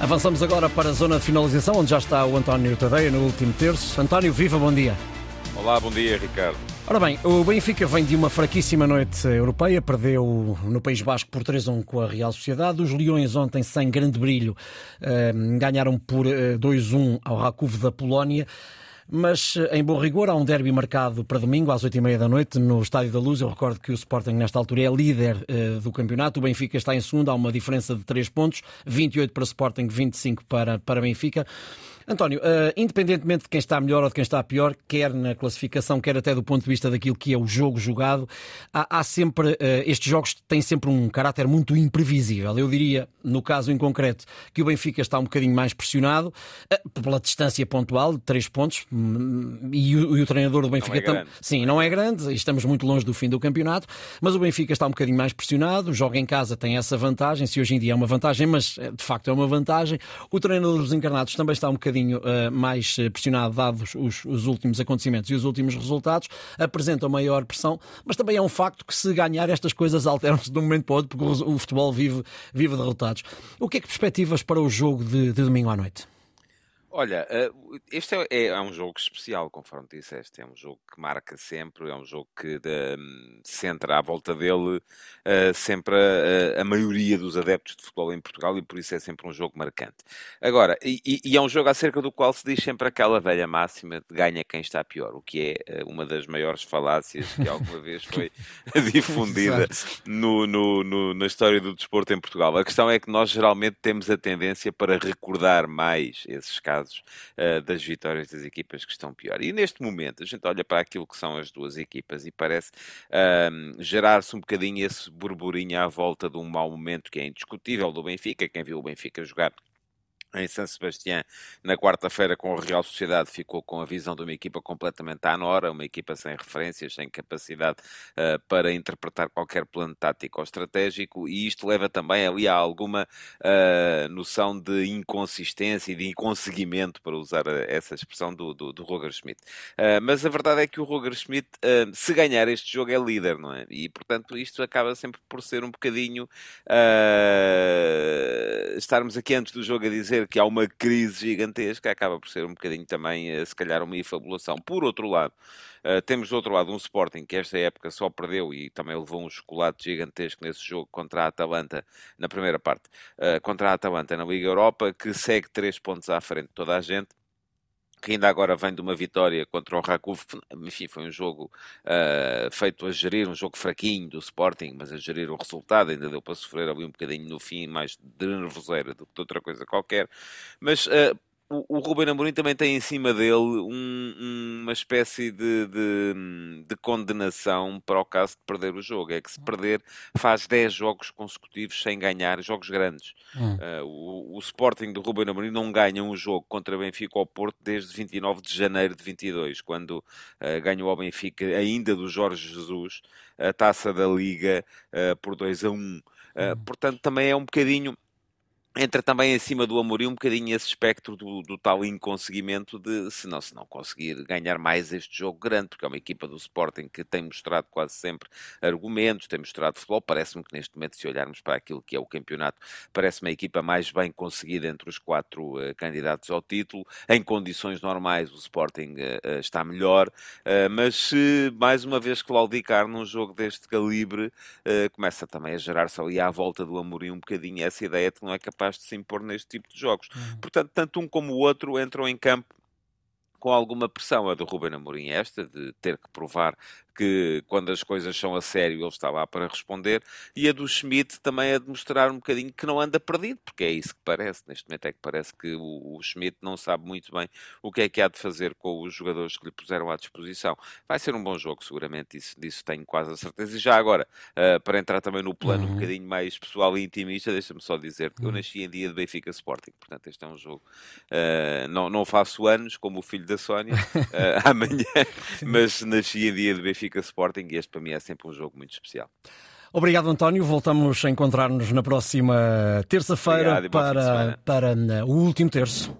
Avançamos agora para a zona de finalização, onde já está o António Tadeia no último terço. António, viva, bom dia. Olá, bom dia, Ricardo. Ora bem, o Benfica vem de uma fraquíssima noite europeia, perdeu no País Basco por 3-1 com a Real Sociedade. Os Leões ontem, sem grande brilho, eh, ganharam por 2-1 eh, ao Rakov da Polónia. Mas, em bom rigor, há um derby marcado para domingo, às 8h30 da noite, no Estádio da Luz. Eu recordo que o Sporting, nesta altura, é líder uh, do campeonato. O Benfica está em segundo, há uma diferença de 3 pontos: 28 para Sporting, 25 para, para Benfica. António, uh, independentemente de quem está melhor ou de quem está pior, quer na classificação, quer até do ponto de vista daquilo que é o jogo jogado, há, há sempre, uh, estes jogos têm sempre um caráter muito imprevisível. Eu diria, no caso em concreto, que o Benfica está um bocadinho mais pressionado uh, pela distância pontual de 3 pontos hum, e o, e o treinador do Benfica é tam... sim, não é grande, estamos muito longe do fim do campeonato, mas o Benfica está um bocadinho mais pressionado, joga em casa, tem essa vantagem, se hoje em dia é uma vantagem, mas de facto é uma vantagem. O treinador dos encarnados também está um bocadinho bocadinho uh, mais eh, pressionado, dados os, os, últimos acontecimentos e os últimos resultados, apresentam maior pressão, mas também é um facto que se ganhar estas coisas alteram-se de um momento para o outro, porque o, o futebol vive, vive derrotados. O que é que perspectivas para o jogo de, de domingo à noite? Olha, eh, este é, é, é, um jogo especial, conforme disseste. É um jogo que marca sempre, é um jogo que de, hum, centra à volta dele uh, sempre a, a, maioria dos adeptos de futebol em Portugal e por isso é sempre um jogo marcante. Agora, e, e, é um jogo acerca do qual se diz sempre aquela velha máxima de ganha quem está pior, o que é uh, uma das maiores falácias que alguma vez foi difundida no, no, no, na história do desporto em Portugal. A questão é que nós geralmente temos a tendência para recordar mais esses casos uh, das vitórias das equipas que estão pior. E neste momento a gente olha para aquilo que são as duas equipas e parece uh, gerar-se um bocadinho esse burburinho à volta de um mau momento que é indiscutível do Benfica. Quem viu o Benfica jogar em São Sebastião, na quarta-feira, com a Real Sociedade, ficou com a visão de uma equipa completamente à nora, uma equipa sem referências, sem capacidade uh, para interpretar qualquer plano tático ou estratégico, e isto leva também ali a alguma uh, noção de inconsistência e de inconseguimento, para usar essa expressão, do, do, do Roger Schmidt. Uh, mas a verdade é que o Roger Schmidt, se ganhar este jogo, é líder, não é? E, portanto, isto acaba sempre por ser um bocadinho estarmos aqui antes do jogo a dizer que há uma crise gigantesca, acaba por ser um bocadinho também, eh, se calhar, uma infabulação. Por outro lado, uh, temos do outro lado um Sporting que esta época só perdeu e também levou um chocolate gigantesco nesse jogo contra a Atalanta, na primeira parte, uh, contra a Atalanta na Liga Europa, que segue três pontos à frente de toda a gente que ainda agora vem de uma vitória contra o Rakov, enfim, foi um jogo uh, feito a gerir, um jogo fraquinho do Sporting, mas a gerir o resultado, ainda deu para sofrer ali um bocadinho no fim, mais de nervoseira do que de outra coisa qualquer, mas uh, o, o Ruben Amorim também tem em cima dele um, uma espécie de, de, de, condenação para o caso de perder o jogo. É que se perder, faz 10 jogos consecutivos sem ganhar, jogos grandes. Hum. Uh, o, o, Sporting do Ruben Amorim não ganha um jogo contra Benfica ou Porto desde 29 de janeiro de 22, quando uh, ganhou ao Benfica, ainda do Jorge Jesus, a taça da Liga uh, por 2 a 1. Hum. Portanto, também é um bocadinho entra também acima do Amorim um bocadinho esse espectro do, do, tal inconseguimento de, se não, se não conseguir ganhar mais este jogo grande, porque é uma equipa do Sporting que tem mostrado quase sempre argumentos, tem mostrado futebol, parece-me que neste momento, se olharmos para aquilo que é o campeonato, parece uma equipa mais bem conseguida entre os quatro uh, candidatos ao título, em condições normais o Sporting uh, está melhor, uh, mas se mais uma vez claudicar num jogo deste calibre, começa também a gerar-se ali à volta do Amorim um bocadinho essa ideia de que não é capaz capaz de se impor neste tipo de jogos. Uhum. Portanto, tanto um como o outro entram em campo com alguma pressão. A do Ruben Amorim esta, de ter que provar que quando as coisas são a sério ele está lá para responder, e a do Schmidt também é de mostrar um bocadinho que não anda perdido, porque é isso que parece, neste momento é que parece que o, o Schmidt não sabe muito bem o que é que há de fazer com os jogadores que lhe puseram à disposição. Vai ser um bom jogo, seguramente, isso, disso tenho quase a certeza. E já agora, uh, para entrar também no plano uhum. um bocadinho mais pessoal e intimista, deixa-me só dizer que eu uhum. nasci em dia de Benfica Sporting, portanto este é um jogo, uh, não, não faço anos, como o filho da Sónia, uh, amanhã, mas nasci em dia de Benfica Benfica Sporting e este para mim é sempre um jogo muito especial. Obrigado, António. Voltamos a encontrar-nos na próxima terça-feira para, para o último terço.